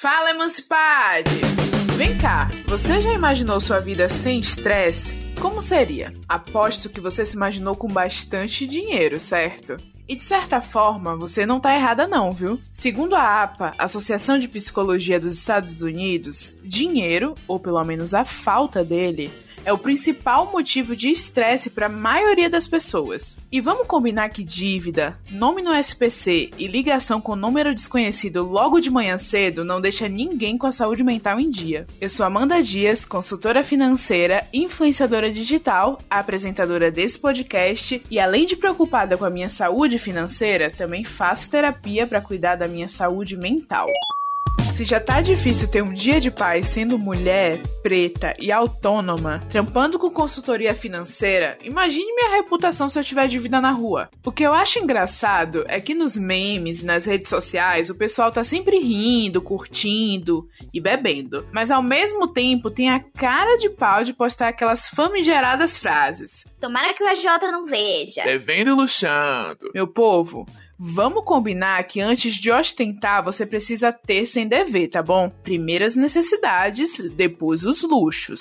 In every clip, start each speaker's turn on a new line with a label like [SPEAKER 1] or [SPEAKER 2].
[SPEAKER 1] Fala, Emancipade! Vem cá, você já imaginou sua vida sem estresse? Como seria? Aposto que você se imaginou com bastante dinheiro, certo? E de certa forma, você não tá errada não, viu? Segundo a APA, Associação de Psicologia dos Estados Unidos, dinheiro, ou pelo menos a falta dele, é o principal motivo de estresse para a maioria das pessoas. E vamos combinar que dívida, nome no SPC e ligação com número desconhecido logo de manhã cedo não deixa ninguém com a saúde mental em dia. Eu sou Amanda Dias, consultora financeira, influenciadora digital, apresentadora desse podcast e além de preocupada com a minha saúde financeira, também faço terapia para cuidar da minha saúde mental. Se já tá difícil ter um dia de paz sendo mulher, preta e autônoma, trampando com consultoria financeira, imagine minha reputação se eu tiver dívida na rua. O que eu acho engraçado é que nos memes e nas redes sociais o pessoal tá sempre rindo, curtindo e bebendo, mas ao mesmo tempo tem a cara de pau de postar aquelas famigeradas frases.
[SPEAKER 2] Tomara que o AJ não veja.
[SPEAKER 3] Devendo luxando.
[SPEAKER 1] Meu povo, Vamos combinar que antes de ostentar, você precisa ter sem dever, tá bom? Primeiras necessidades, depois os luxos.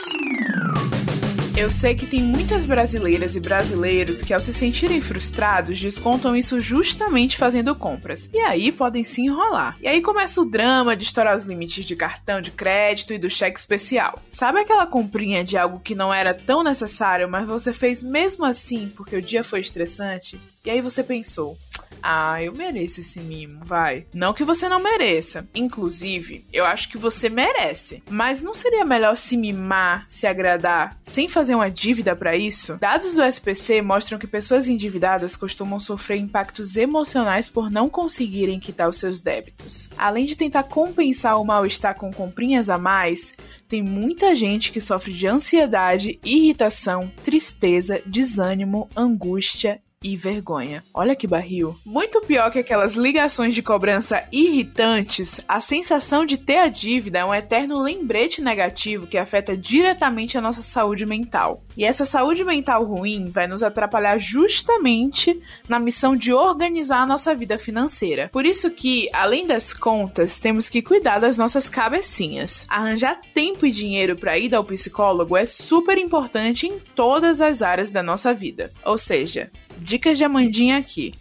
[SPEAKER 1] Eu sei que tem muitas brasileiras e brasileiros que, ao se sentirem frustrados, descontam isso justamente fazendo compras. E aí podem se enrolar. E aí começa o drama de estourar os limites de cartão de crédito e do cheque especial. Sabe aquela comprinha de algo que não era tão necessário, mas você fez mesmo assim porque o dia foi estressante? E aí você pensou: ah, eu mereço esse mimo, vai. Não que você não mereça. Inclusive, eu acho que você merece. Mas não seria melhor se mimar, se agradar, sem fazer uma dívida para isso? Dados do SPC mostram que pessoas endividadas costumam sofrer impactos emocionais por não conseguirem quitar os seus débitos. Além de tentar compensar o mal-estar com comprinhas a mais, tem muita gente que sofre de ansiedade, irritação, tristeza, desânimo, angústia e vergonha. Olha que barril. Muito pior que aquelas ligações de cobrança irritantes, a sensação de ter a dívida é um eterno lembrete negativo que afeta diretamente a nossa saúde mental. E essa saúde mental ruim vai nos atrapalhar justamente na missão de organizar a nossa vida financeira. Por isso que, além das contas, temos que cuidar das nossas cabecinhas. Arranjar tempo e dinheiro para ir ao psicólogo é super importante em todas as áreas da nossa vida. Ou seja, Dicas de Amandinha aqui.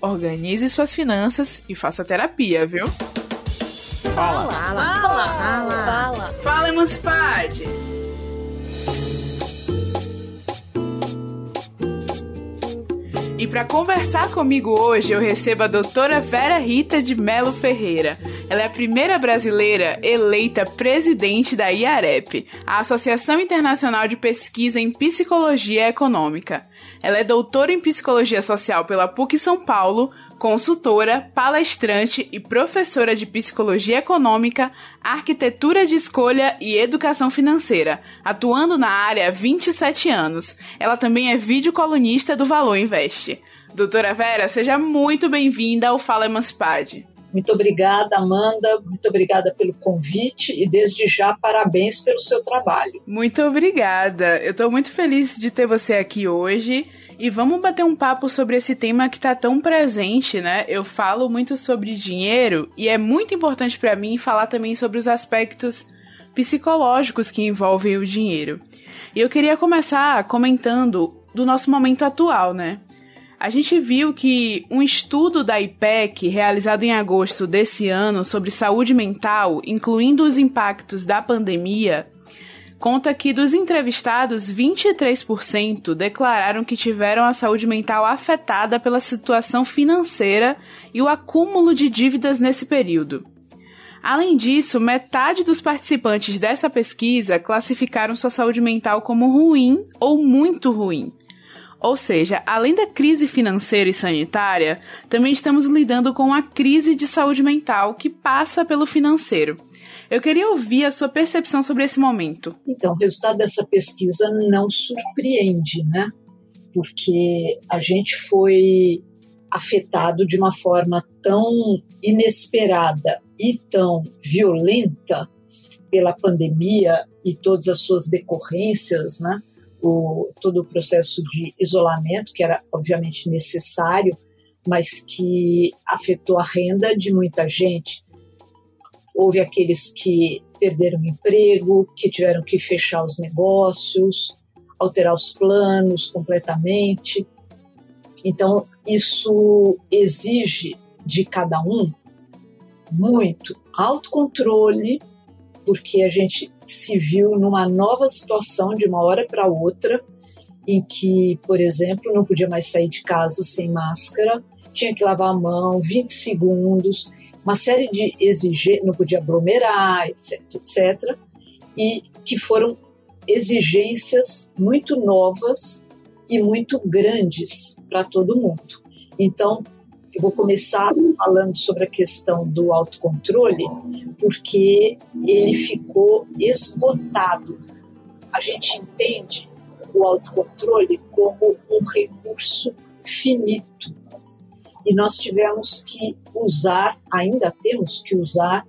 [SPEAKER 1] Organize suas finanças e faça terapia, viu?
[SPEAKER 3] Fala.
[SPEAKER 2] Fala. Fala. Fala.
[SPEAKER 1] Fala, Emancipade! E para conversar comigo hoje, eu recebo a doutora Vera Rita de Melo Ferreira. Ela é a primeira brasileira eleita presidente da IAREP, a Associação Internacional de Pesquisa em Psicologia Econômica. Ela é doutora em Psicologia Social pela PUC São Paulo, consultora, palestrante e professora de Psicologia Econômica, Arquitetura de Escolha e Educação Financeira, atuando na área há 27 anos. Ela também é videocolunista do Valor Investe. Doutora Vera, seja muito bem-vinda ao Fala Emancipade.
[SPEAKER 4] Muito obrigada, Amanda. Muito obrigada pelo convite e desde já parabéns pelo seu trabalho.
[SPEAKER 1] Muito obrigada. Eu estou muito feliz de ter você aqui hoje. E vamos bater um papo sobre esse tema que tá tão presente, né? Eu falo muito sobre dinheiro e é muito importante para mim falar também sobre os aspectos psicológicos que envolvem o dinheiro. E eu queria começar comentando do nosso momento atual, né? A gente viu que um estudo da IPEC, realizado em agosto desse ano, sobre saúde mental, incluindo os impactos da pandemia, conta que dos entrevistados, 23% declararam que tiveram a saúde mental afetada pela situação financeira e o acúmulo de dívidas nesse período. Além disso, metade dos participantes dessa pesquisa classificaram sua saúde mental como ruim ou muito ruim. Ou seja, além da crise financeira e sanitária, também estamos lidando com a crise de saúde mental que passa pelo financeiro. Eu queria ouvir a sua percepção sobre esse momento.
[SPEAKER 4] Então, o resultado dessa pesquisa não surpreende, né? Porque a gente foi afetado de uma forma tão inesperada e tão violenta pela pandemia e todas as suas decorrências, né? O, todo o processo de isolamento, que era obviamente necessário, mas que afetou a renda de muita gente, houve aqueles que perderam o emprego, que tiveram que fechar os negócios, alterar os planos completamente. Então, isso exige de cada um muito autocontrole, porque a gente se viu numa nova situação de uma hora para outra, em que, por exemplo, não podia mais sair de casa sem máscara, tinha que lavar a mão 20 segundos, uma série de exigências, não podia aglomerar, etc, etc, e que foram exigências muito novas e muito grandes para todo mundo. Então, eu vou começar falando sobre a questão do autocontrole, porque ele ficou esgotado. A gente entende o autocontrole como um recurso finito. E nós tivemos que usar, ainda temos que usar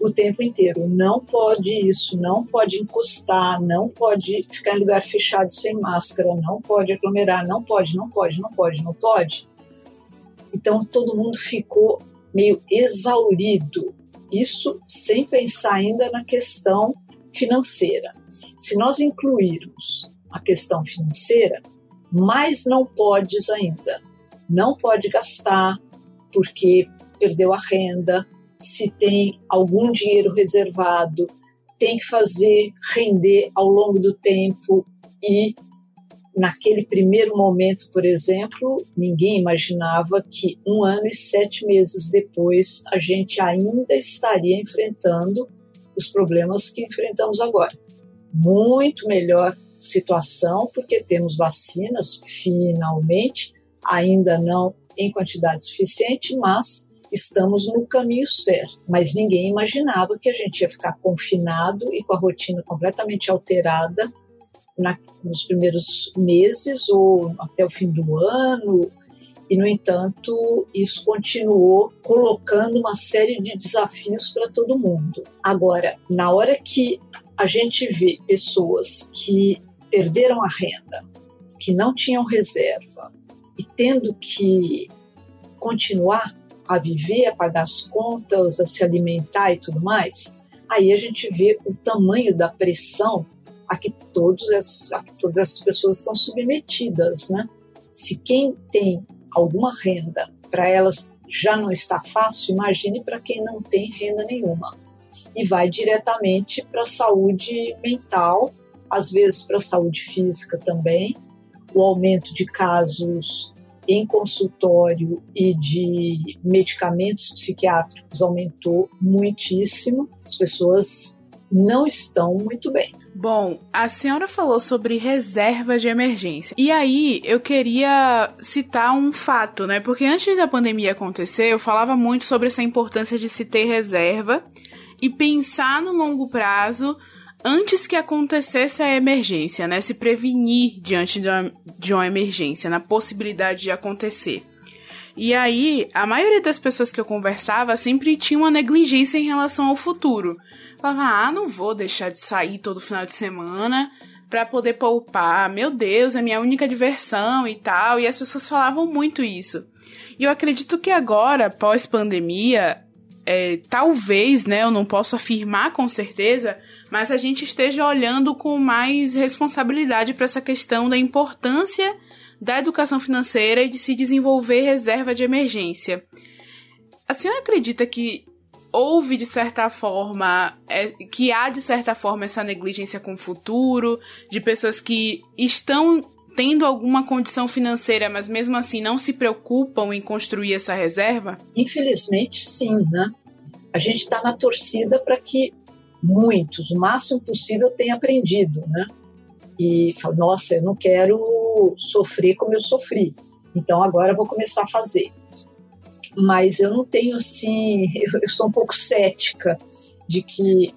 [SPEAKER 4] o tempo inteiro. Não pode isso, não pode encostar, não pode ficar em lugar fechado sem máscara, não pode aglomerar, não pode, não pode, não pode, não pode. Então todo mundo ficou meio exaurido. Isso sem pensar ainda na questão financeira. Se nós incluirmos a questão financeira, mais não podes ainda. Não pode gastar porque perdeu a renda, se tem algum dinheiro reservado, tem que fazer render ao longo do tempo e naquele primeiro momento, por exemplo, ninguém imaginava que um ano e sete meses depois a gente ainda estaria enfrentando os problemas que enfrentamos agora. Muito melhor situação, porque temos vacinas, finalmente, ainda não em quantidade suficiente, mas estamos no caminho certo. Mas ninguém imaginava que a gente ia ficar confinado e com a rotina completamente alterada na, nos primeiros meses ou até o fim do ano. E, no entanto, isso continuou colocando uma série de desafios para todo mundo. Agora, na hora que a gente vê pessoas que perderam a renda, que não tinham reserva e tendo que continuar a viver, a pagar as contas, a se alimentar e tudo mais, aí a gente vê o tamanho da pressão a que, todos essas, a que todas essas pessoas estão submetidas, né? Se quem tem alguma renda para elas já não está fácil, imagine para quem não tem renda nenhuma. E vai diretamente para a saúde mental, às vezes para a saúde física também, o aumento de casos em consultório e de medicamentos psiquiátricos aumentou muitíssimo. As pessoas não estão muito bem.
[SPEAKER 1] Bom, a senhora falou sobre reserva de emergência. E aí, eu queria citar um fato, né? Porque antes da pandemia acontecer, eu falava muito sobre essa importância de se ter reserva e pensar no longo prazo antes que acontecesse a emergência, né? Se prevenir diante de uma, de uma emergência, na possibilidade de acontecer. E aí, a maioria das pessoas que eu conversava sempre tinha uma negligência em relação ao futuro. Falava, ah, não vou deixar de sair todo final de semana para poder poupar. Meu Deus, é minha única diversão e tal. E as pessoas falavam muito isso. E eu acredito que agora, pós-pandemia, é, talvez, né, eu não posso afirmar com certeza, mas a gente esteja olhando com mais responsabilidade para essa questão da importância da educação financeira e de se desenvolver reserva de emergência. A senhora acredita que houve de certa forma, é, que há de certa forma essa negligência com o futuro, de pessoas que estão tendo alguma condição financeira, mas mesmo assim não se preocupam em construir essa reserva?
[SPEAKER 4] Infelizmente, sim, né? A gente está na torcida para que muitos, o máximo possível, tenham aprendido, né? E fala, nossa, eu não quero sofrer como eu sofri, então agora eu vou começar a fazer. Mas eu não tenho assim, eu sou um pouco cética de que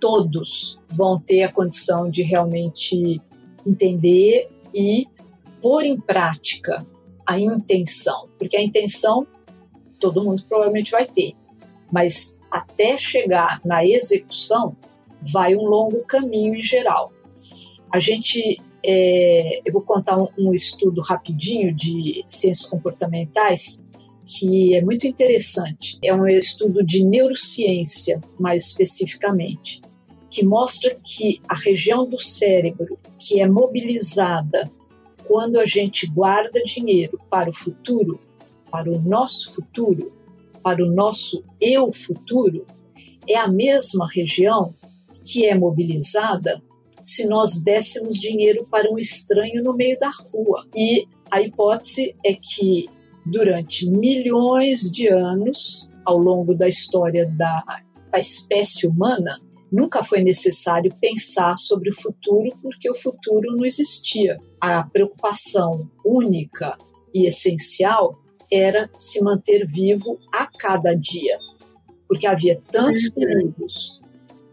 [SPEAKER 4] todos vão ter a condição de realmente entender e pôr em prática a intenção, porque a intenção todo mundo provavelmente vai ter, mas até chegar na execução vai um longo caminho em geral. A gente, é, eu vou contar um, um estudo rapidinho de ciências comportamentais que é muito interessante. É um estudo de neurociência, mais especificamente, que mostra que a região do cérebro que é mobilizada quando a gente guarda dinheiro para o futuro, para o nosso futuro, para o nosso eu futuro, é a mesma região que é mobilizada se nós dessemos dinheiro para um estranho no meio da rua. E a hipótese é que durante milhões de anos, ao longo da história da, da espécie humana, nunca foi necessário pensar sobre o futuro porque o futuro não existia. A preocupação única e essencial era se manter vivo a cada dia, porque havia tantos uhum. perigos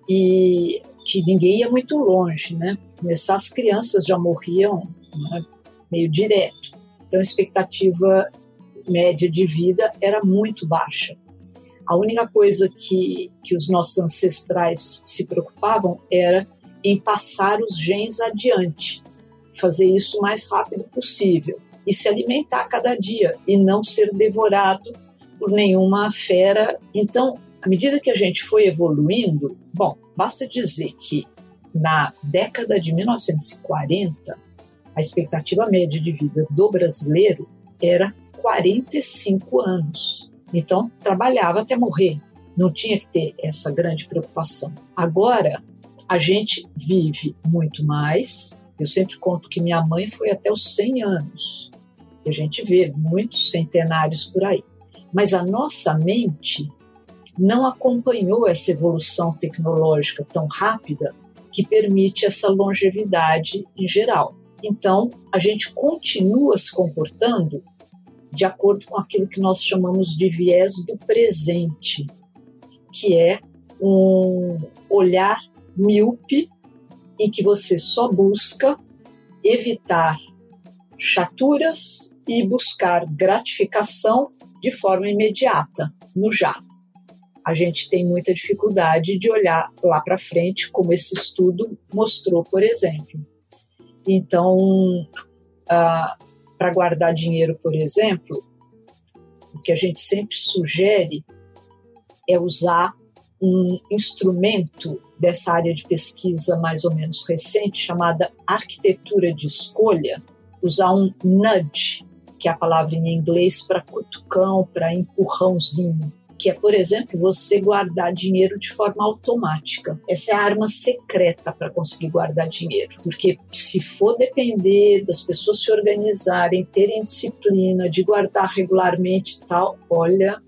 [SPEAKER 4] e que ninguém ia muito longe, né? Começar as crianças já morriam né, meio direto. Então a expectativa média de vida era muito baixa. A única coisa que, que os nossos ancestrais se preocupavam era em passar os genes adiante, fazer isso o mais rápido possível e se alimentar cada dia e não ser devorado por nenhuma fera. Então, à medida que a gente foi evoluindo, bom, basta dizer que na década de 1940, a expectativa média de vida do brasileiro era 45 anos. Então, trabalhava até morrer. Não tinha que ter essa grande preocupação. Agora, a gente vive muito mais. Eu sempre conto que minha mãe foi até os 100 anos. A gente vê muitos centenários por aí. Mas a nossa mente não acompanhou essa evolução tecnológica tão rápida que permite essa longevidade em geral. Então, a gente continua se comportando de acordo com aquilo que nós chamamos de viés do presente, que é um olhar míope em que você só busca evitar chaturas e buscar gratificação de forma imediata, no já. A gente tem muita dificuldade de olhar lá para frente, como esse estudo mostrou, por exemplo. Então, uh, para guardar dinheiro, por exemplo, o que a gente sempre sugere é usar um instrumento dessa área de pesquisa mais ou menos recente chamada arquitetura de escolha, usar um nudge, que é a palavra em inglês para cutucão, para empurrãozinho que é, por exemplo, você guardar dinheiro de forma automática. Essa é a arma secreta para conseguir guardar dinheiro, porque se for depender das pessoas se organizarem, terem disciplina de guardar regularmente e tal, olha,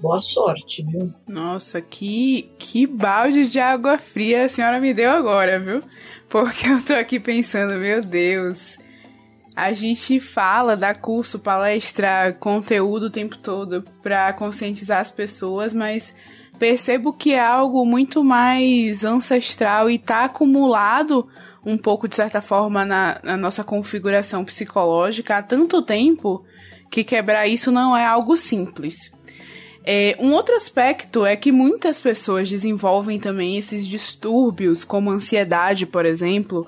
[SPEAKER 4] boa sorte, viu?
[SPEAKER 1] Nossa, que, que balde de água fria a senhora me deu agora, viu? Porque eu tô aqui pensando, meu Deus, a gente fala, dá curso, palestra, conteúdo o tempo todo para conscientizar as pessoas, mas percebo que é algo muito mais ancestral e tá acumulado um pouco, de certa forma, na, na nossa configuração psicológica há tanto tempo que quebrar isso não é algo simples. É, um outro aspecto é que muitas pessoas desenvolvem também esses distúrbios, como ansiedade, por exemplo.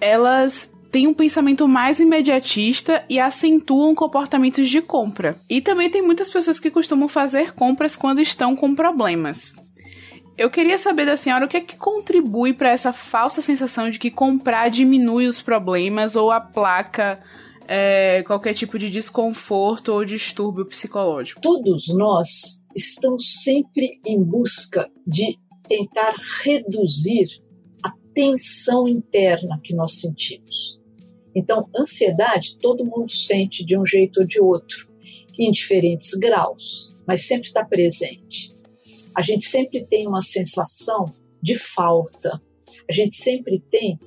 [SPEAKER 1] Elas têm um pensamento mais imediatista e acentuam comportamentos de compra. E também tem muitas pessoas que costumam fazer compras quando estão com problemas. Eu queria saber da senhora o que é que contribui para essa falsa sensação de que comprar diminui os problemas ou aplaca é, qualquer tipo de desconforto ou distúrbio psicológico.
[SPEAKER 4] Todos nós estamos sempre em busca de tentar reduzir a tensão interna que nós sentimos. Então, ansiedade todo mundo sente de um jeito ou de outro, em diferentes graus, mas sempre está presente. A gente sempre tem uma sensação de falta, a gente sempre tem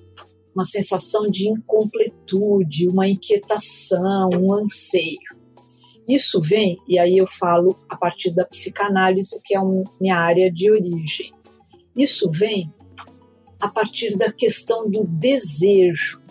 [SPEAKER 4] uma sensação de incompletude, uma inquietação, um anseio. Isso vem, e aí eu falo a partir da psicanálise, que é um, minha área de origem. Isso vem a partir da questão do desejo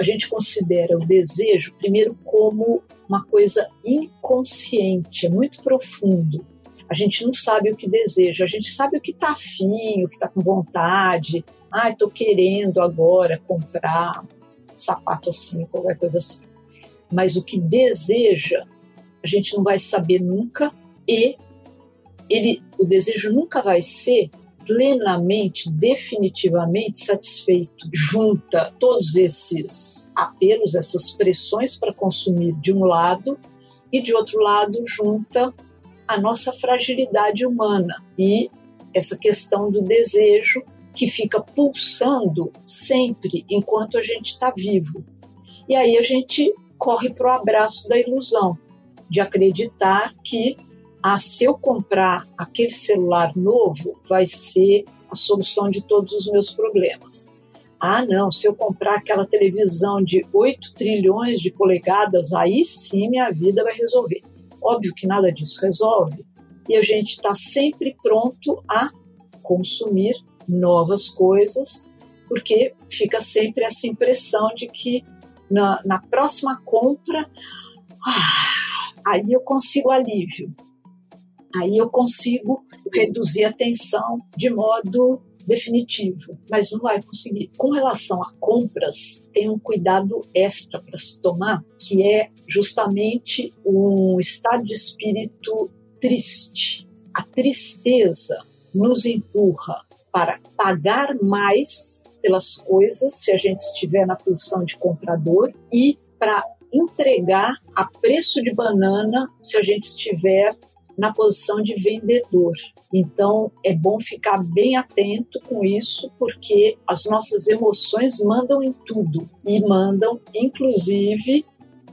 [SPEAKER 4] a gente considera o desejo, primeiro, como uma coisa inconsciente, é muito profundo. A gente não sabe o que deseja, a gente sabe o que está afim, o que está com vontade. Ah, estou querendo agora comprar um sapato assim, qualquer coisa assim. Mas o que deseja a gente não vai saber nunca e ele, o desejo nunca vai ser plenamente, definitivamente satisfeito. Junta todos esses apelos, essas pressões para consumir de um lado e de outro lado junta a nossa fragilidade humana e essa questão do desejo que fica pulsando sempre enquanto a gente está vivo. E aí a gente corre para o abraço da ilusão, de acreditar que ah, se eu comprar aquele celular novo, vai ser a solução de todos os meus problemas. Ah, não, se eu comprar aquela televisão de 8 trilhões de polegadas, aí sim minha vida vai resolver. Óbvio que nada disso resolve, e a gente está sempre pronto a consumir novas coisas, porque fica sempre essa impressão de que na, na próxima compra, ah, aí eu consigo alívio, aí eu consigo reduzir a tensão de modo definitivo, mas não vai conseguir. Com relação a compras, tem um cuidado extra para se tomar, que é justamente um estado de espírito triste. A tristeza nos empurra para pagar mais pelas coisas se a gente estiver na posição de comprador e para entregar a preço de banana se a gente estiver na posição de vendedor. Então é bom ficar bem atento com isso, porque as nossas emoções mandam em tudo e mandam, inclusive,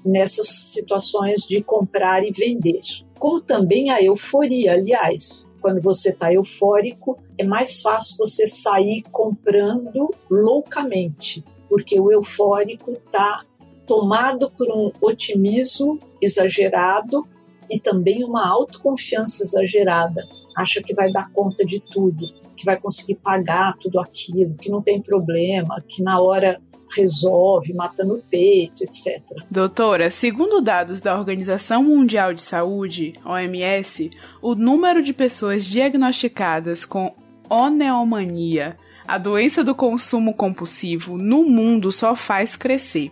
[SPEAKER 4] nessas situações de comprar e vender. Como também a euforia, aliás, quando você está eufórico, é mais fácil você sair comprando loucamente, porque o eufórico está tomado por um otimismo exagerado e também uma autoconfiança exagerada. Acha que vai dar conta de tudo, que vai conseguir pagar tudo aquilo, que não tem problema, que na hora resolve, mata no peito, etc.
[SPEAKER 1] Doutora, segundo dados da Organização Mundial de Saúde, OMS, o número de pessoas diagnosticadas com oneomania, a doença do consumo compulsivo, no mundo só faz crescer.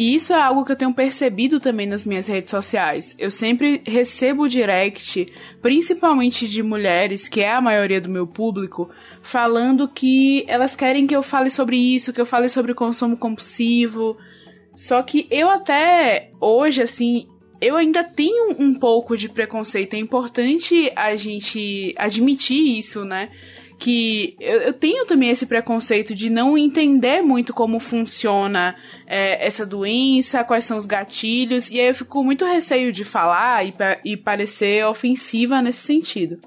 [SPEAKER 1] E isso é algo que eu tenho percebido também nas minhas redes sociais. Eu sempre recebo direct, principalmente de mulheres, que é a maioria do meu público, falando que elas querem que eu fale sobre isso, que eu fale sobre consumo compulsivo. Só que eu até hoje, assim, eu ainda tenho um pouco de preconceito. É importante a gente admitir isso, né? Que eu, eu, tenho também esse preconceito de não entender muito como funciona é, essa doença, quais são os gatilhos, e aí eu fico muito receio de falar e, e parecer ofensiva nesse sentido.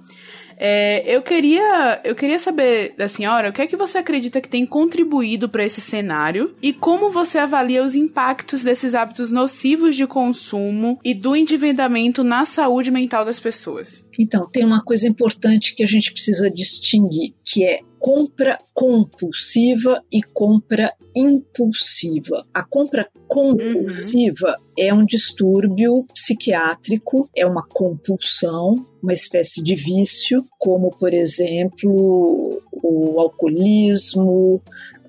[SPEAKER 1] É, eu queria eu queria saber da senhora o que é que você acredita que tem contribuído para esse cenário e como você avalia os impactos desses hábitos nocivos de consumo e do endividamento na saúde mental das pessoas.
[SPEAKER 4] Então, tem uma coisa importante que a gente precisa distinguir, que é compra compulsiva e compra impulsiva. A compra compulsiva uhum. é um distúrbio psiquiátrico, é uma compulsão, uma espécie de vício, como, por exemplo, o alcoolismo,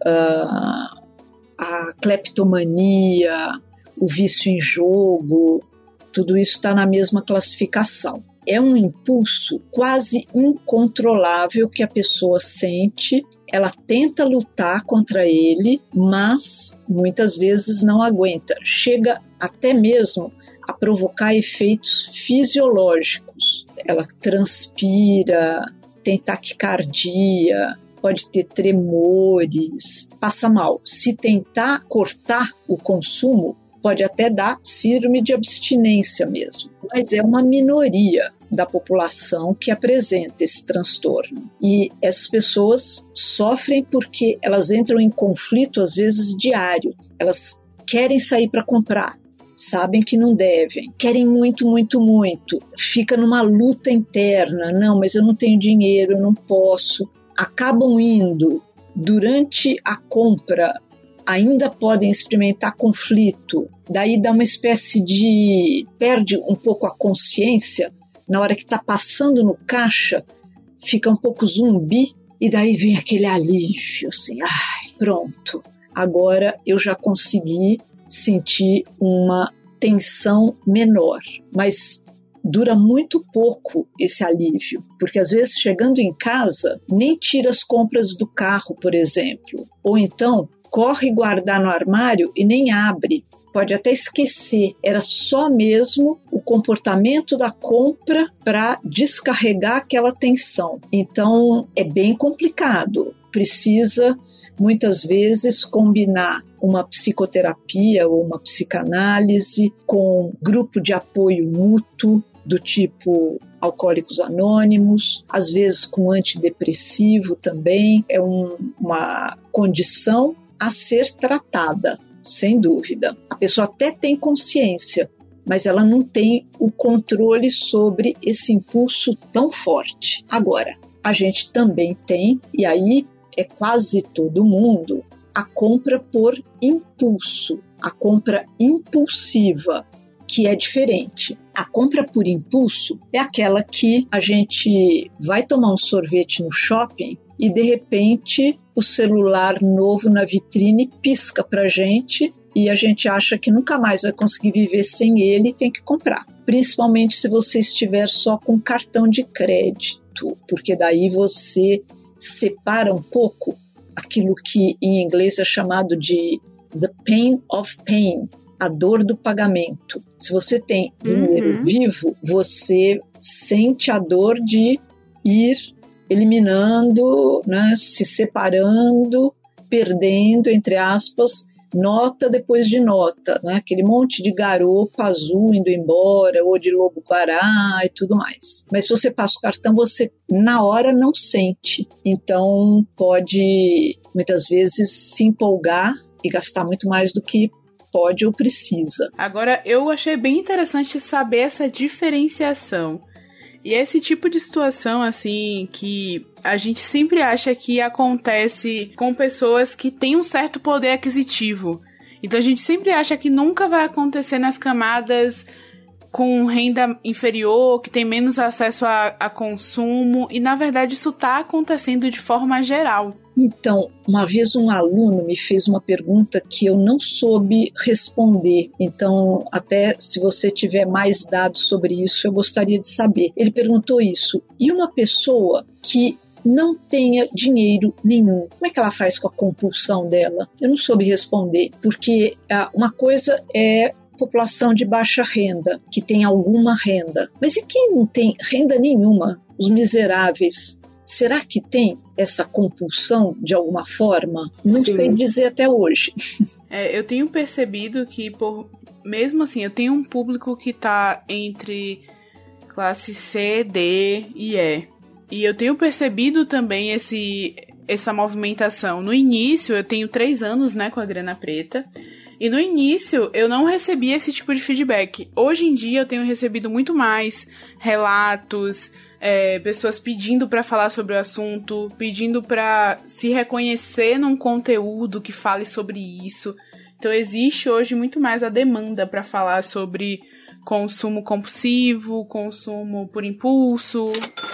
[SPEAKER 4] uh, a cleptomania, o vício em jogo, tudo isso está na mesma classificação é um impulso quase incontrolável que a pessoa sente. Ela tenta lutar contra ele, mas muitas vezes não aguenta. Chega até mesmo a provocar efeitos fisiológicos. Ela transpira, tem taquicardia, pode ter tremores, passa mal. Se tentar cortar o consumo, pode até dar síndrome de abstinência mesmo, mas é uma minoria da população que apresenta esse transtorno. E essas pessoas sofrem porque elas entram em conflito, às vezes diário. Elas querem sair para comprar, sabem que não devem, querem muito, muito, muito, fica numa luta interna, não, mas eu não tenho dinheiro, eu não posso, acabam indo durante a compra ainda podem experimentar conflito, daí dá uma espécie de. perde um pouco a consciência, na hora que está passando no caixa, fica um pouco zumbi, e daí vem aquele alívio, assim, ai, pronto, agora eu já consegui sentir uma tensão menor, mas dura muito pouco esse alívio, porque às vezes chegando em casa nem tira as compras do carro, por exemplo, ou então corre guardar no armário e nem abre. Pode até esquecer, era só mesmo o comportamento da compra para descarregar aquela tensão. Então é bem complicado, precisa muitas vezes combinar uma psicoterapia ou uma psicanálise com grupo de apoio mútuo do tipo alcoólicos anônimos, às vezes com antidepressivo também. É um, uma condição a ser tratada, sem dúvida. A pessoa até tem consciência, mas ela não tem o controle sobre esse impulso tão forte. Agora, a gente também tem, e aí é quase todo mundo, a compra por impulso, a compra impulsiva, que é diferente. A compra por impulso é aquela que a gente vai tomar um sorvete no shopping e de repente o celular novo na vitrine pisca para gente e a gente acha que nunca mais vai conseguir viver sem ele e tem que comprar. Principalmente se você estiver só com cartão de crédito, porque daí você separa um pouco aquilo que em inglês é chamado de the pain of pain, a dor do pagamento. Se você tem dinheiro uhum. vivo, você sente a dor de ir eliminando, né, se separando, perdendo, entre aspas, nota depois de nota, né? aquele monte de garoto azul indo embora, ou de lobo guará e tudo mais. Mas se você passa o cartão, você na hora não sente. Então pode muitas vezes se empolgar e gastar muito mais do que pode ou precisa.
[SPEAKER 1] Agora, eu achei bem interessante saber essa diferenciação. E esse tipo de situação, assim, que a gente sempre acha que acontece com pessoas que têm um certo poder aquisitivo. Então a gente sempre acha que nunca vai acontecer nas camadas com renda inferior, que tem menos acesso a, a consumo, e na verdade isso está acontecendo de forma geral.
[SPEAKER 4] Então, uma vez um aluno me fez uma pergunta que eu não soube responder. Então, até se você tiver mais dados sobre isso, eu gostaria de saber. Ele perguntou isso. E uma pessoa que não tenha dinheiro nenhum. Como é que ela faz com a compulsão dela? Eu não soube responder, porque ah, uma coisa é população de baixa renda, que tem alguma renda. Mas e quem não tem renda nenhuma? Os miseráveis. Será que tem essa compulsão de alguma forma? Não Sim. sei dizer até hoje.
[SPEAKER 1] É, eu tenho percebido que, por, mesmo assim, eu tenho um público que está entre classe C, D e E. E eu tenho percebido também esse, essa movimentação. No início, eu tenho três anos né, com a grana preta. E no início eu não recebia esse tipo de feedback. Hoje em dia eu tenho recebido muito mais relatos, é, pessoas pedindo para falar sobre o assunto, pedindo para se reconhecer num conteúdo que fale sobre isso. Então existe hoje muito mais a demanda para falar sobre consumo compulsivo, consumo por impulso.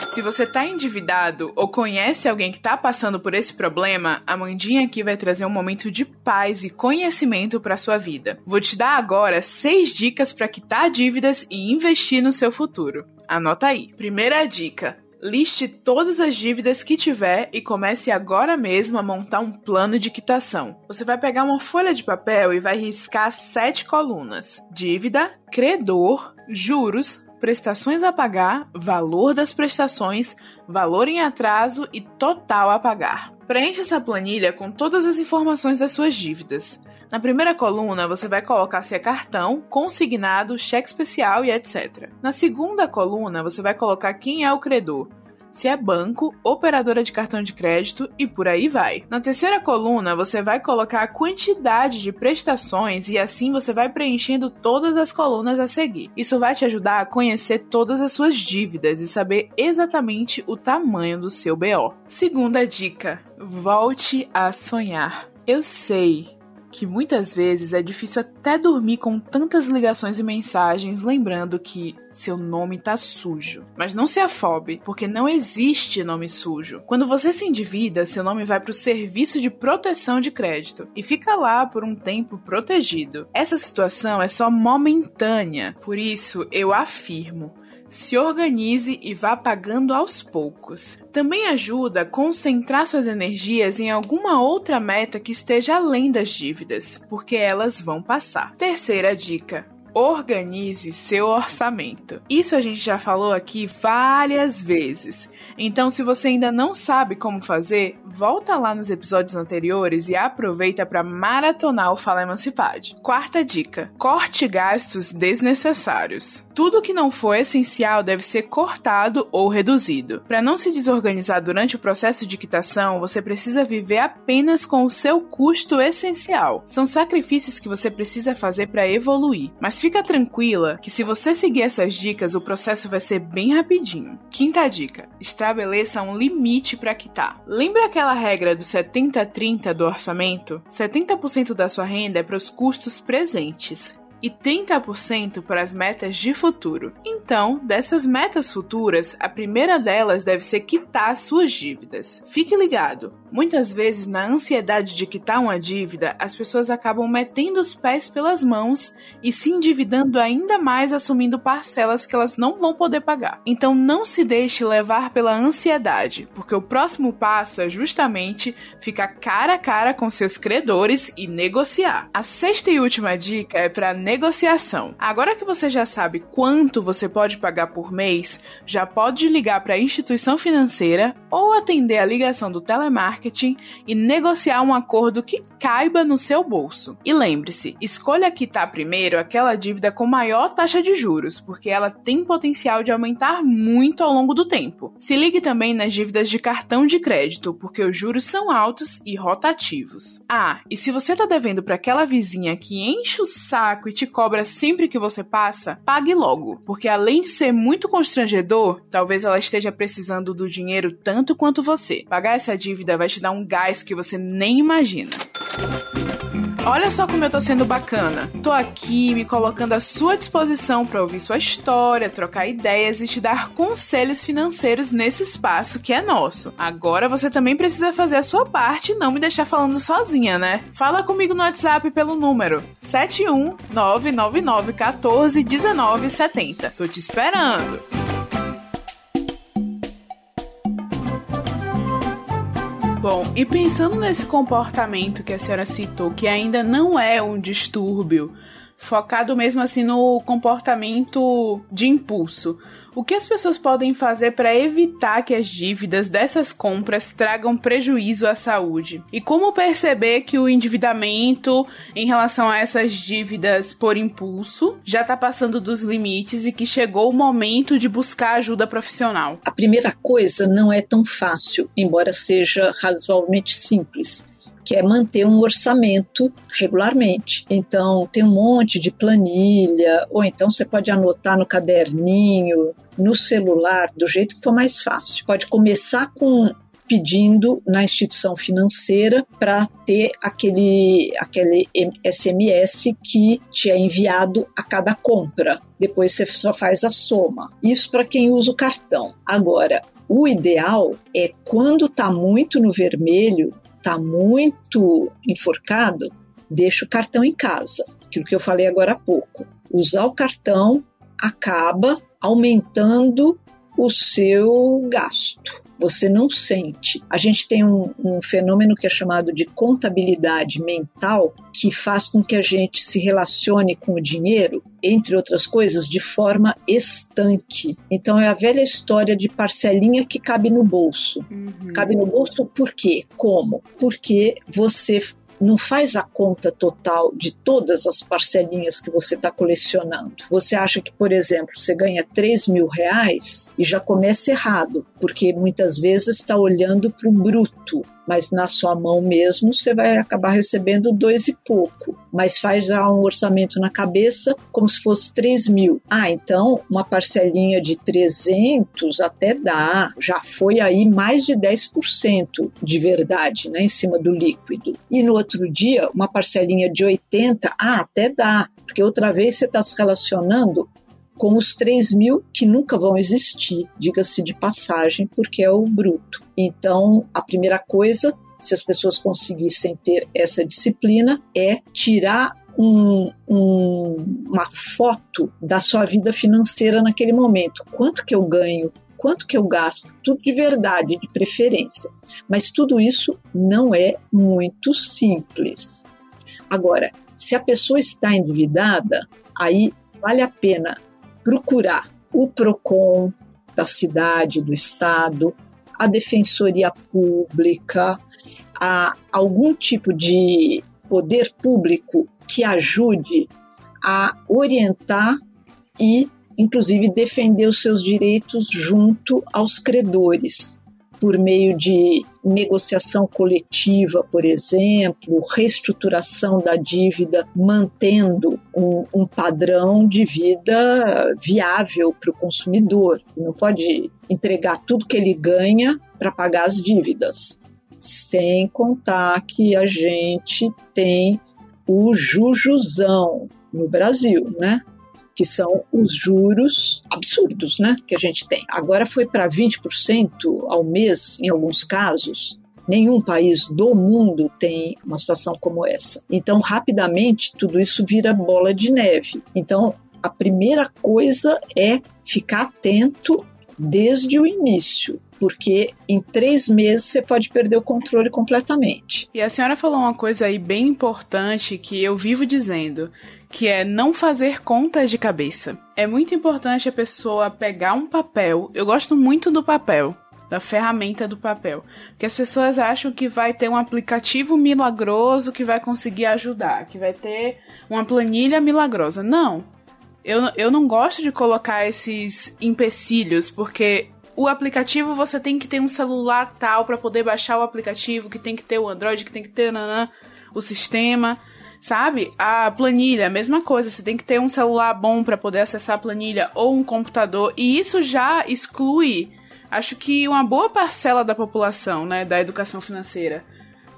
[SPEAKER 1] Se você tá endividado ou conhece alguém que tá passando por esse problema, a Mandinha aqui vai trazer um momento de paz e conhecimento para sua vida. Vou te dar agora seis dicas para quitar dívidas e investir no seu futuro. Anota aí. Primeira dica: Liste todas as dívidas que tiver e comece agora mesmo a montar um plano de quitação. Você vai pegar uma folha de papel e vai riscar sete colunas: dívida, credor, juros, prestações a pagar, valor das prestações, valor em atraso e total a pagar. Preencha essa planilha com todas as informações das suas dívidas. Na primeira coluna, você vai colocar se é cartão, consignado, cheque especial e etc. Na segunda coluna, você vai colocar quem é o credor, se é banco, operadora de cartão de crédito e por aí vai. Na terceira coluna, você vai colocar a quantidade de prestações e assim você vai preenchendo todas as colunas a seguir. Isso vai te ajudar a conhecer todas as suas dívidas e saber exatamente o tamanho do seu BO. Segunda dica: volte a sonhar. Eu sei que muitas vezes é difícil até dormir com tantas ligações e mensagens, lembrando que seu nome tá sujo. Mas não se afobe, porque não existe nome sujo. Quando você se endivida, seu nome vai para o serviço de proteção de crédito e fica lá por um tempo protegido. Essa situação é só momentânea, por isso eu afirmo se organize e vá pagando aos poucos. Também ajuda a concentrar suas energias em alguma outra meta que esteja além das dívidas, porque elas vão passar. Terceira dica: organize seu orçamento. Isso a gente já falou aqui várias vezes. Então, se você ainda não sabe como fazer, volta lá nos episódios anteriores e aproveita para maratonar o Fala Emancipade. Quarta dica: corte gastos desnecessários. Tudo que não for essencial deve ser cortado ou reduzido. Para não se desorganizar durante o processo de quitação, você precisa viver apenas com o seu custo essencial. São sacrifícios que você precisa fazer para evoluir, mas fica tranquila que se você seguir essas dicas, o processo vai ser bem rapidinho. Quinta dica: estabeleça um limite para quitar. Lembra aquela regra do 70-30 do orçamento? 70% da sua renda é para os custos presentes e 30% para as metas de futuro. Então, dessas metas futuras, a primeira delas deve ser quitar suas dívidas. Fique ligado, muitas vezes na ansiedade de quitar uma dívida, as pessoas acabam metendo os pés pelas mãos e se endividando ainda mais assumindo parcelas que elas não vão poder pagar. Então, não se deixe levar pela ansiedade, porque o próximo passo é justamente ficar cara a cara com seus credores e negociar. A sexta e última dica é para negociação. Agora que você já sabe quanto você pode pagar por mês, já pode ligar para a instituição financeira ou atender a ligação do telemarketing e negociar um acordo que caiba no seu bolso. E lembre-se, escolha quitar primeiro aquela dívida com maior taxa de juros, porque ela tem potencial de aumentar muito ao longo do tempo. Se ligue também nas dívidas de cartão de crédito, porque os juros são altos e rotativos. Ah, e se você está devendo para aquela vizinha que enche o saco e te cobra sempre que você passa, pague logo, porque além de ser muito constrangedor, talvez ela esteja precisando do dinheiro tanto quanto você. Pagar essa dívida vai te dar um gás que você nem imagina. Olha só como eu tô sendo bacana. Tô aqui me colocando à sua disposição para ouvir sua história, trocar ideias e te dar conselhos financeiros nesse espaço que é nosso. Agora você também precisa fazer a sua parte e não me deixar falando sozinha, né? Fala comigo no WhatsApp pelo número 71999141970. Tô te esperando. Bom, e pensando nesse comportamento que a senhora citou, que ainda não é um distúrbio, focado mesmo assim no comportamento de impulso, o que as pessoas podem fazer para evitar que as dívidas dessas compras tragam prejuízo à saúde? E como perceber que o endividamento em relação a essas dívidas por impulso já está passando dos limites e que chegou o momento de buscar ajuda profissional?
[SPEAKER 4] A primeira coisa não é tão fácil, embora seja razoavelmente simples que é manter um orçamento regularmente. Então, tem um monte de planilha, ou então você pode anotar no caderninho, no celular, do jeito que for mais fácil. Pode começar com pedindo na instituição financeira para ter aquele, aquele SMS que te é enviado a cada compra. Depois você só faz a soma. Isso para quem usa o cartão. Agora, o ideal é quando está muito no vermelho, está muito enforcado, deixa o cartão em casa. Aquilo que eu falei agora há pouco. Usar o cartão acaba aumentando o seu gasto você não sente. A gente tem um, um, fenômeno que é chamado de contabilidade mental, que faz com que a gente se relacione com o dinheiro, entre outras coisas, de forma estanque. Então é a velha história de parcelinha que cabe no bolso. Uhum. Cabe no bolso por quê? Como? Porque você não faz a conta total de todas as parcelinhas que você está colecionando. Você acha que, por exemplo, você ganha 3 mil reais e já começa errado, porque muitas vezes está olhando para o bruto mas na sua mão mesmo você vai acabar recebendo dois e pouco. Mas faz já um orçamento na cabeça como se fosse 3 mil. Ah, então uma parcelinha de 300 até dá, já foi aí mais de 10% de verdade, né, em cima do líquido. E no outro dia, uma parcelinha de 80, ah, até dá, porque outra vez você está se relacionando com os 3 mil que nunca vão existir, diga-se de passagem, porque é o bruto. Então, a primeira coisa, se as pessoas conseguissem ter essa disciplina, é tirar um, um, uma foto da sua vida financeira naquele momento. Quanto que eu ganho? Quanto que eu gasto? Tudo de verdade, de preferência. Mas tudo isso não é muito simples. Agora, se a pessoa está endividada, aí vale a pena procurar o PROCON da cidade, do estado, a defensoria pública, a algum tipo de poder público que ajude a orientar e, inclusive, defender os seus direitos junto aos credores por meio de negociação coletiva, por exemplo, reestruturação da dívida, mantendo um, um padrão de vida viável para o consumidor. Não pode entregar tudo que ele ganha para pagar as dívidas. Sem contar que a gente tem o jujuzão no Brasil, né? Que são os juros absurdos, né, que a gente tem. Agora foi para 20% ao mês em alguns casos. Nenhum país do mundo tem uma situação como essa. Então, rapidamente, tudo isso vira bola de neve. Então, a primeira coisa é ficar atento desde o início, porque em três meses você pode perder o controle completamente.
[SPEAKER 1] E a senhora falou uma coisa aí bem importante que eu vivo dizendo que é não fazer contas de cabeça. É muito importante a pessoa pegar um papel. Eu gosto muito do papel, da ferramenta do papel, porque as pessoas acham que vai ter um aplicativo milagroso que vai conseguir ajudar, que vai ter uma planilha milagrosa. Não. Eu, eu não gosto de colocar esses empecilhos, porque o aplicativo você tem que ter um celular tal para poder baixar o aplicativo, que tem que ter o Android, que tem que ter nanã, o sistema. Sabe? A planilha, a mesma coisa. Você tem que ter um celular bom para poder acessar a planilha ou um computador. E isso já exclui, acho que uma boa parcela da população, né, da educação financeira.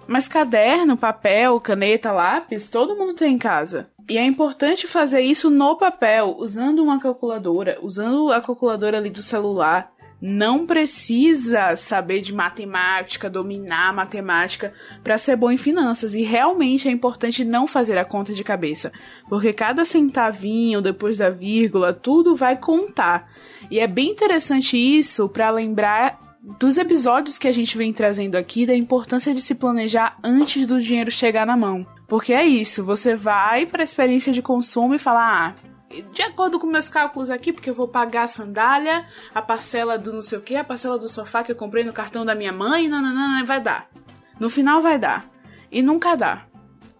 [SPEAKER 1] Mas caderno, papel, caneta, lápis, todo mundo tem em casa. E é importante fazer isso no papel, usando uma calculadora, usando a calculadora ali do celular não precisa saber de matemática, dominar matemática para ser bom em finanças. E realmente é importante não fazer a conta de cabeça, porque cada centavinho depois da vírgula, tudo vai contar. E é bem interessante isso para lembrar dos episódios que a gente vem trazendo aqui da importância de se planejar antes do dinheiro chegar na mão. Porque é isso, você vai para a experiência de consumo e fala: "Ah, de acordo com meus cálculos aqui, porque eu vou pagar a sandália, a parcela do não sei o que, a parcela do sofá que eu comprei no cartão da minha mãe, nananana, vai dar. No final vai dar. E nunca dá.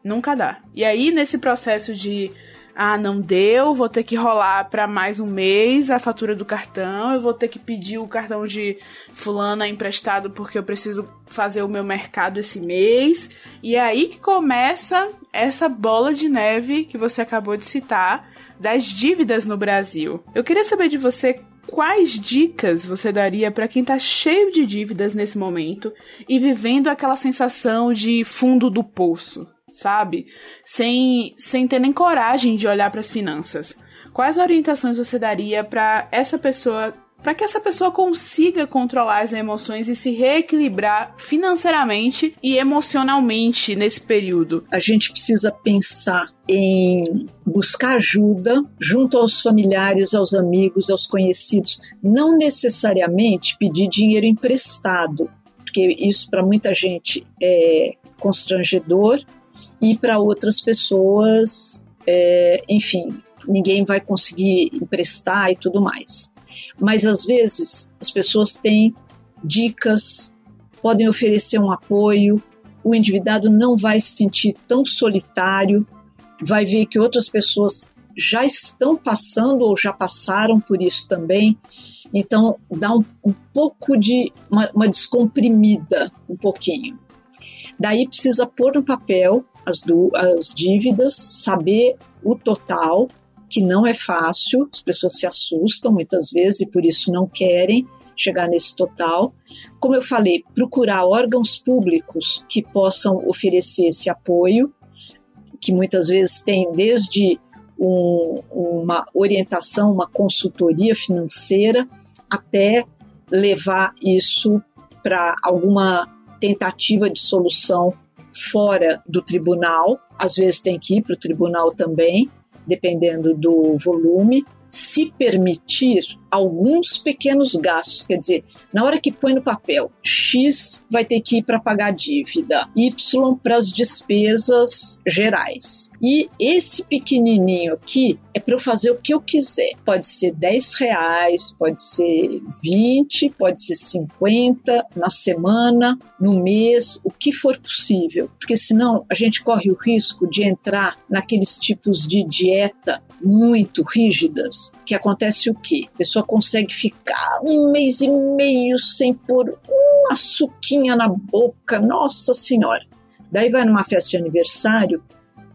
[SPEAKER 1] Nunca dá. E aí, nesse processo de ah, não deu, vou ter que rolar para mais um mês a fatura do cartão, eu vou ter que pedir o cartão de fulana emprestado porque eu preciso fazer o meu mercado esse mês. E é aí que começa essa bola de neve que você acabou de citar das dívidas no Brasil. Eu queria saber de você quais dicas você daria para quem tá cheio de dívidas nesse momento e vivendo aquela sensação de fundo do poço, sabe? Sem, sem ter nem coragem de olhar para as finanças. Quais orientações você daria para essa pessoa para que essa pessoa consiga controlar as emoções e se reequilibrar financeiramente e emocionalmente nesse período.
[SPEAKER 4] A gente precisa pensar em buscar ajuda junto aos familiares, aos amigos, aos conhecidos, não necessariamente pedir dinheiro emprestado, porque isso para muita gente é constrangedor e para outras pessoas, é, enfim, ninguém vai conseguir emprestar e tudo mais. Mas às vezes as pessoas têm dicas, podem oferecer um apoio, o endividado não vai se sentir tão solitário, vai ver que outras pessoas já estão passando ou já passaram por isso também. Então, dá um, um pouco de uma, uma, descomprimida, um pouquinho. Daí precisa pôr no papel as, do, as dívidas, saber o total, que não é fácil, as pessoas se assustam muitas vezes e por isso não querem. chegar nesse total. Como eu falei, procurar órgãos públicos que possam oferecer esse apoio, que muitas vezes tem desde um, uma orientação, uma consultoria financeira, até levar isso para alguma tentativa de solução fora do tribunal. Às vezes tem que ir para o tribunal também, dependendo do volume. Se permitir alguns pequenos gastos, quer dizer, na hora que põe no papel, X vai ter que ir para pagar dívida, Y para as despesas gerais. E esse pequenininho aqui é para eu fazer o que eu quiser. Pode ser 10 reais, pode ser 20, pode ser 50 na semana, no mês, o que for possível. Porque senão a gente corre o risco de entrar naqueles tipos de dieta muito rígidas, que acontece o quê? A pessoa consegue ficar um mês e meio sem pôr uma suquinha na boca, nossa senhora. Daí vai numa festa de aniversário,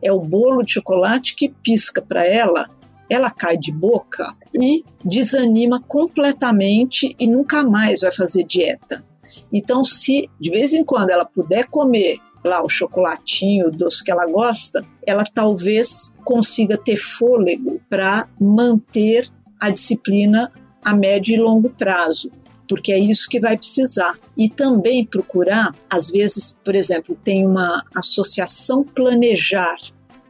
[SPEAKER 4] é o bolo de chocolate que pisca para ela, ela cai de boca e desanima completamente e nunca mais vai fazer dieta. Então, se de vez em quando ela puder comer lá o chocolatinho, o doce que ela gosta, ela talvez consiga ter fôlego para manter a disciplina a médio e longo prazo, porque é isso que vai precisar. E também procurar, às vezes, por exemplo, tem uma associação Planejar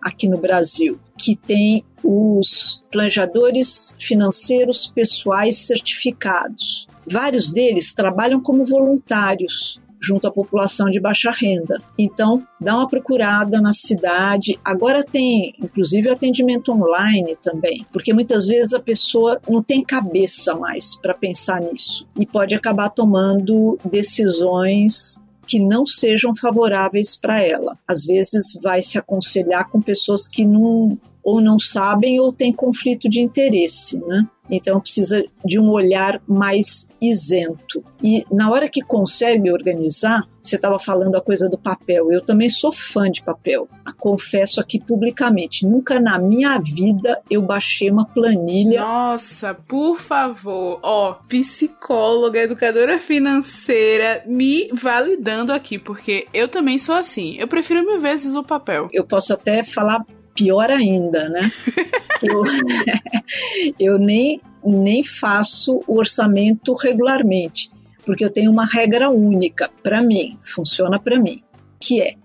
[SPEAKER 4] aqui no Brasil, que tem os planejadores financeiros pessoais certificados. Vários deles trabalham como voluntários junto à população de baixa renda. Então, dá uma procurada na cidade. Agora tem, inclusive, atendimento online também, porque muitas vezes a pessoa não tem cabeça mais para pensar nisso e pode acabar tomando decisões que não sejam favoráveis para ela. Às vezes vai se aconselhar com pessoas que não ou não sabem ou têm conflito de interesse, né? Então precisa de um olhar mais isento. E na hora que consegue organizar, você estava falando a coisa do papel. Eu também sou fã de papel. Confesso aqui publicamente, nunca na minha vida eu baixei uma planilha.
[SPEAKER 1] Nossa, por favor, ó, psicóloga, educadora financeira, me validando aqui, porque eu também sou assim. Eu prefiro mil vezes o papel.
[SPEAKER 4] Eu posso até falar pior ainda, né? eu, eu nem, nem faço o orçamento regularmente, porque eu tenho uma regra única para mim, funciona para mim, que é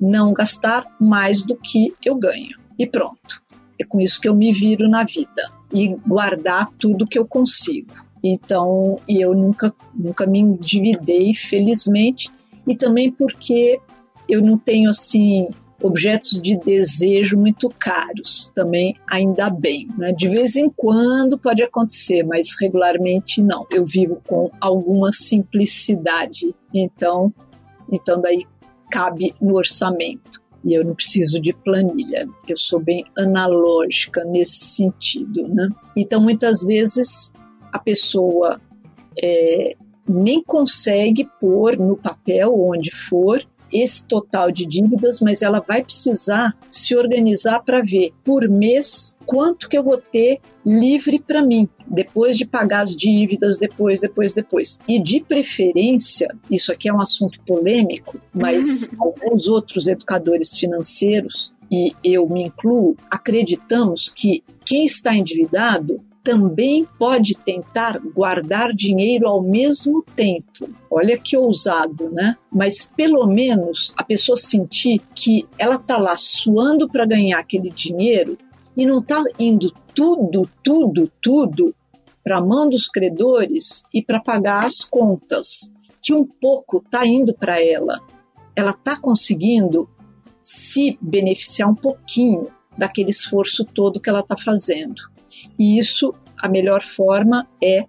[SPEAKER 4] não gastar mais do que eu ganho. E pronto. É com isso que eu me viro na vida e guardar tudo que eu consigo. Então, e eu nunca, nunca me endividei, felizmente, e também porque eu não tenho assim objetos de desejo muito caros, também ainda bem. Né? De vez em quando pode acontecer, mas regularmente não. Eu vivo com alguma simplicidade, então, então daí cabe no orçamento. E eu não preciso de planilha, eu sou bem analógica nesse sentido. Né? Então, muitas vezes, a pessoa é, nem consegue pôr no papel, onde for, esse total de dívidas, mas ela vai precisar se organizar para ver por mês quanto que eu vou ter livre para mim, depois de pagar as dívidas, depois, depois, depois. E de preferência, isso aqui é um assunto polêmico, mas alguns outros educadores financeiros e eu me incluo, acreditamos que quem está endividado também pode tentar guardar dinheiro ao mesmo tempo. Olha que ousado, né? Mas pelo menos a pessoa sentir que ela tá lá suando para ganhar aquele dinheiro e não tá indo tudo, tudo, tudo para a mão dos credores e para pagar as contas, que um pouco tá indo para ela. Ela tá conseguindo se beneficiar um pouquinho daquele esforço todo que ela está fazendo. E isso, a melhor forma é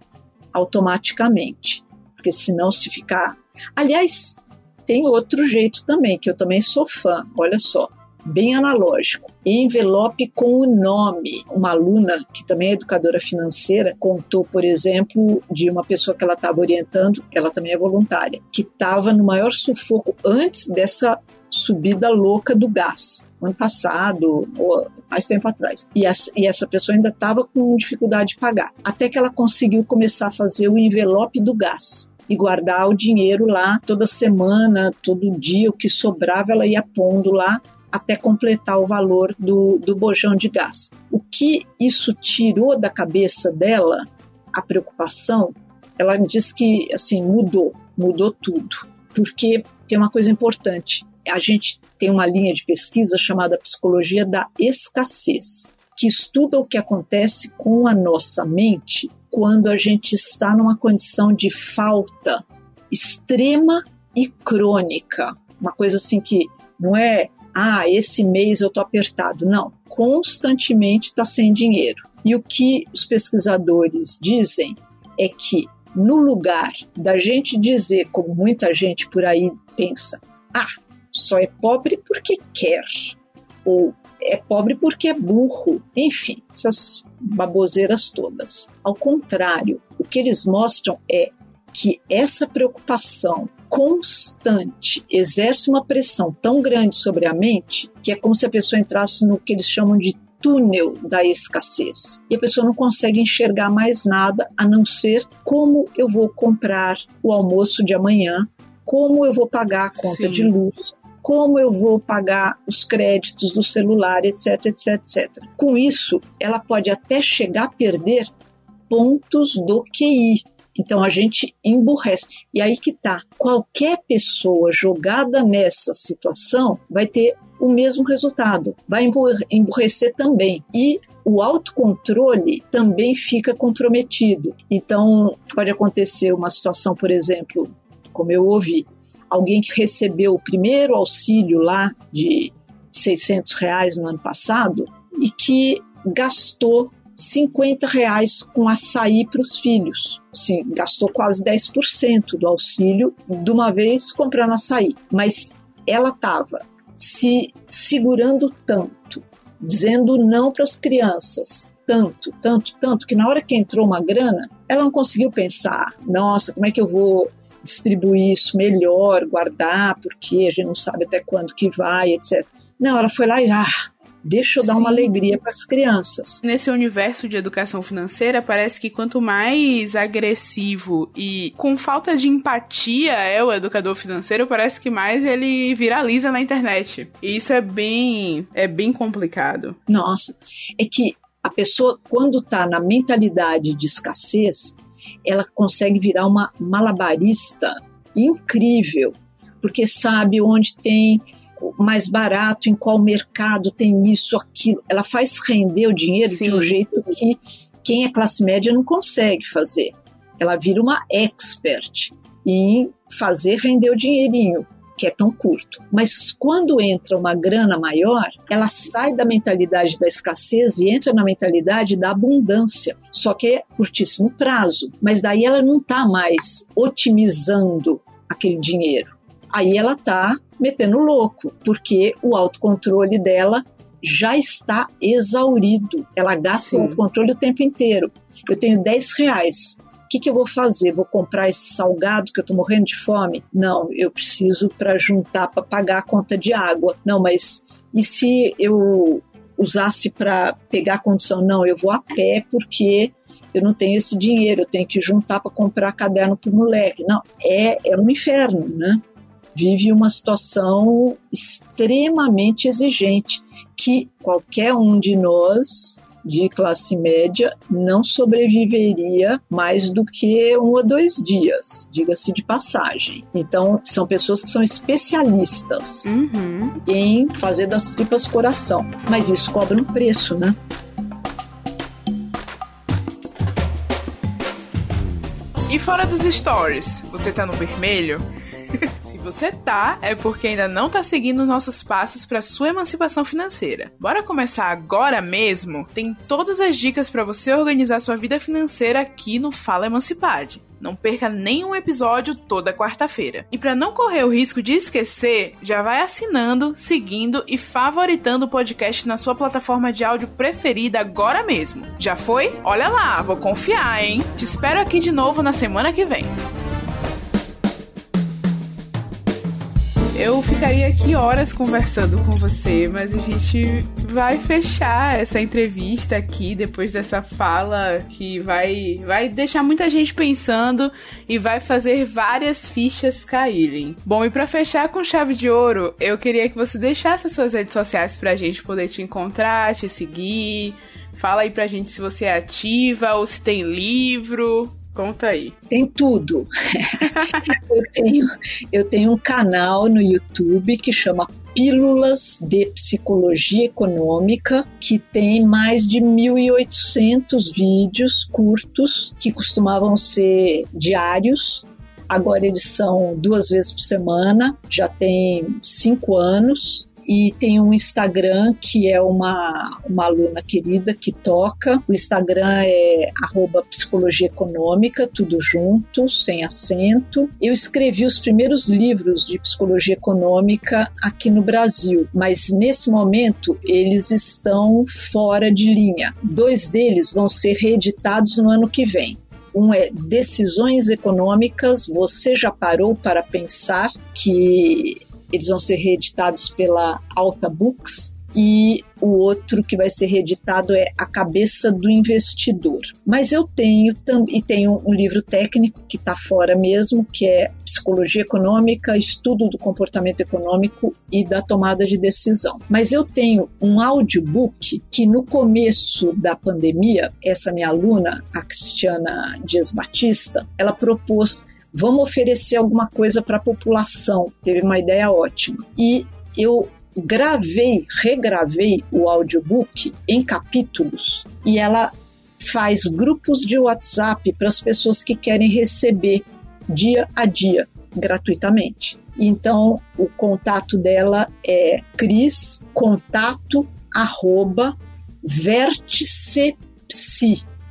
[SPEAKER 4] automaticamente, porque senão se ficar. Aliás, tem outro jeito também, que eu também sou fã, olha só. bem analógico. Envelope com o nome. Uma aluna, que também é educadora financeira, contou, por exemplo, de uma pessoa que ela estava orientando, ela também é voluntária, que estava no maior sufoco antes dessa subida louca do gás, ano passado, ou mais tempo atrás. E essa, e essa pessoa ainda estava com dificuldade de pagar. Até que ela conseguiu começar a fazer o envelope do gás e guardar o dinheiro lá toda semana, todo dia, o que sobrava ela ia pondo lá até completar o valor do, do bojão de gás. O que isso tirou da cabeça dela, a preocupação, ela diz que assim mudou, mudou tudo. Porque tem uma coisa importante, a gente tem uma linha de pesquisa chamada Psicologia da Escassez, que estuda o que acontece com a nossa mente quando a gente está numa condição de falta extrema e crônica. Uma coisa assim que não é, ah, esse mês eu tô apertado. Não, constantemente está sem dinheiro. E o que os pesquisadores dizem é que no lugar da gente dizer, como muita gente por aí pensa, ah, só é pobre porque quer, ou é pobre porque é burro, enfim, essas baboseiras todas. Ao contrário, o que eles mostram é que essa preocupação constante exerce uma pressão tão grande sobre a mente que é como se a pessoa entrasse no que eles chamam de túnel da escassez. E a pessoa não consegue enxergar mais nada a não ser como eu vou comprar o almoço de amanhã, como eu vou pagar a conta Sim. de luz, como eu vou pagar os créditos do celular, etc, etc, etc. Com isso, ela pode até chegar a perder pontos do QI. Então a gente emburrece. E aí que tá. Qualquer pessoa jogada nessa situação vai ter o mesmo resultado, vai emburrecer também. E o autocontrole também fica comprometido. Então, pode acontecer uma situação, por exemplo, como eu ouvi, alguém que recebeu o primeiro auxílio lá de 600 reais no ano passado e que gastou 50 reais com açaí para os filhos. Sim, gastou quase 10% do auxílio de uma vez comprando açaí. Mas ela estava se segurando tanto, dizendo não para as crianças, tanto, tanto, tanto, que na hora que entrou uma grana, ela não conseguiu pensar: nossa, como é que eu vou distribuir isso melhor, guardar, porque a gente não sabe até quando que vai, etc. Não, ela foi lá e ah, deixa eu dar Sim. uma alegria para as crianças.
[SPEAKER 1] Nesse universo de educação financeira, parece que quanto mais agressivo e com falta de empatia é o educador financeiro, parece que mais ele viraliza na internet. E isso é bem é bem complicado.
[SPEAKER 4] Nossa, é que a pessoa quando está na mentalidade de escassez, ela consegue virar uma malabarista incrível, porque sabe onde tem mais barato, em qual mercado tem isso, aquilo. Ela faz render o dinheiro Sim. de um jeito que quem é classe média não consegue fazer. Ela vira uma expert em fazer render o dinheirinho que é tão curto. Mas quando entra uma grana maior, ela sai da mentalidade da escassez e entra na mentalidade da abundância. Só que é curtíssimo prazo. Mas daí ela não está mais otimizando aquele dinheiro. Aí ela está metendo louco, porque o autocontrole dela já está exaurido. Ela gasta Sim. o autocontrole o tempo inteiro. Eu tenho 10 reais que, que eu vou fazer? Vou comprar esse salgado que eu estou morrendo de fome? Não, eu preciso para juntar para pagar a conta de água. Não, mas e se eu usasse para pegar a condição? Não, eu vou a pé porque eu não tenho esse dinheiro, eu tenho que juntar para comprar caderno para o moleque. Não, é, é um inferno, né? Vive uma situação extremamente exigente que qualquer um de nós de classe média não sobreviveria mais do que um ou dois dias, diga-se de passagem. Então, são pessoas que são especialistas uhum. em fazer das tripas coração. Mas isso cobra um preço, né?
[SPEAKER 1] E fora dos stories, você tá no vermelho? Se você tá, é porque ainda não tá seguindo nossos passos para sua emancipação financeira. Bora começar agora mesmo? Tem todas as dicas para você organizar sua vida financeira aqui no Fala Emancipade. Não perca nenhum episódio toda quarta-feira. E para não correr o risco de esquecer, já vai assinando, seguindo e favoritando o podcast na sua plataforma de áudio preferida agora mesmo. Já foi? Olha lá, vou confiar, hein? Te espero aqui de novo na semana que vem. Eu ficaria aqui horas conversando com você, mas a gente vai fechar essa entrevista aqui depois dessa fala que vai vai deixar muita gente pensando e vai fazer várias fichas caírem. Bom, e para fechar com chave de ouro, eu queria que você deixasse as suas redes sociais pra gente poder te encontrar, te seguir. Fala aí pra gente se você é ativa ou se tem livro. Conta aí.
[SPEAKER 4] Tem tudo. eu, tenho, eu tenho um canal no YouTube que chama Pílulas de Psicologia Econômica, que tem mais de 1.800 vídeos curtos que costumavam ser diários. Agora eles são duas vezes por semana, já tem cinco anos e tem um Instagram que é uma, uma aluna querida que toca. O Instagram é psicologia econômica, tudo junto, sem acento. Eu escrevi os primeiros livros de psicologia econômica aqui no Brasil, mas nesse momento eles estão fora de linha. Dois deles vão ser reeditados no ano que vem. Um é decisões econômicas. Você já parou para pensar que eles vão ser reeditados pela Alta Books e o outro que vai ser reeditado é A Cabeça do Investidor. Mas eu tenho e tenho um livro técnico que está fora mesmo, que é Psicologia Econômica, Estudo do Comportamento Econômico e da Tomada de Decisão. Mas eu tenho um audiobook que no começo da pandemia, essa minha aluna, a Cristiana Dias Batista, ela propôs vamos oferecer alguma coisa para a população. Teve uma ideia ótima. E eu gravei, regravei o audiobook em capítulos e ela faz grupos de WhatsApp para as pessoas que querem receber dia a dia gratuitamente. Então, o contato dela é cris contato arroba vérticepsi,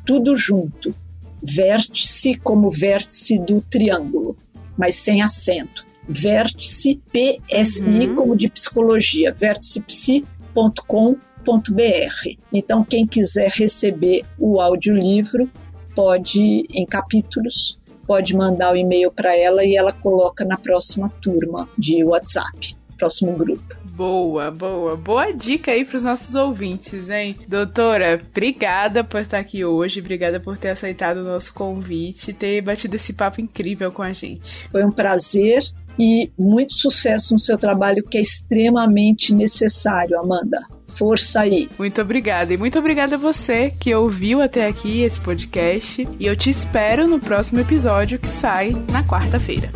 [SPEAKER 4] tudo junto, vértice como vértice do triângulo, mas sem acento. Vértice PSI uhum. como de psicologia, vérticepsi.com.br. Então, quem quiser receber o audiolivro pode, em capítulos, pode mandar o e-mail para ela e ela coloca na próxima turma de WhatsApp, próximo grupo.
[SPEAKER 1] Boa, boa. Boa dica aí para os nossos ouvintes, hein? Doutora, obrigada por estar aqui hoje, obrigada por ter aceitado o nosso convite ter batido esse papo incrível com a gente.
[SPEAKER 4] Foi um prazer e muito sucesso no seu trabalho que é extremamente necessário, Amanda. Força aí.
[SPEAKER 1] Muito obrigada. E muito obrigada a você que ouviu até aqui esse podcast. E eu te espero no próximo episódio que sai na quarta-feira.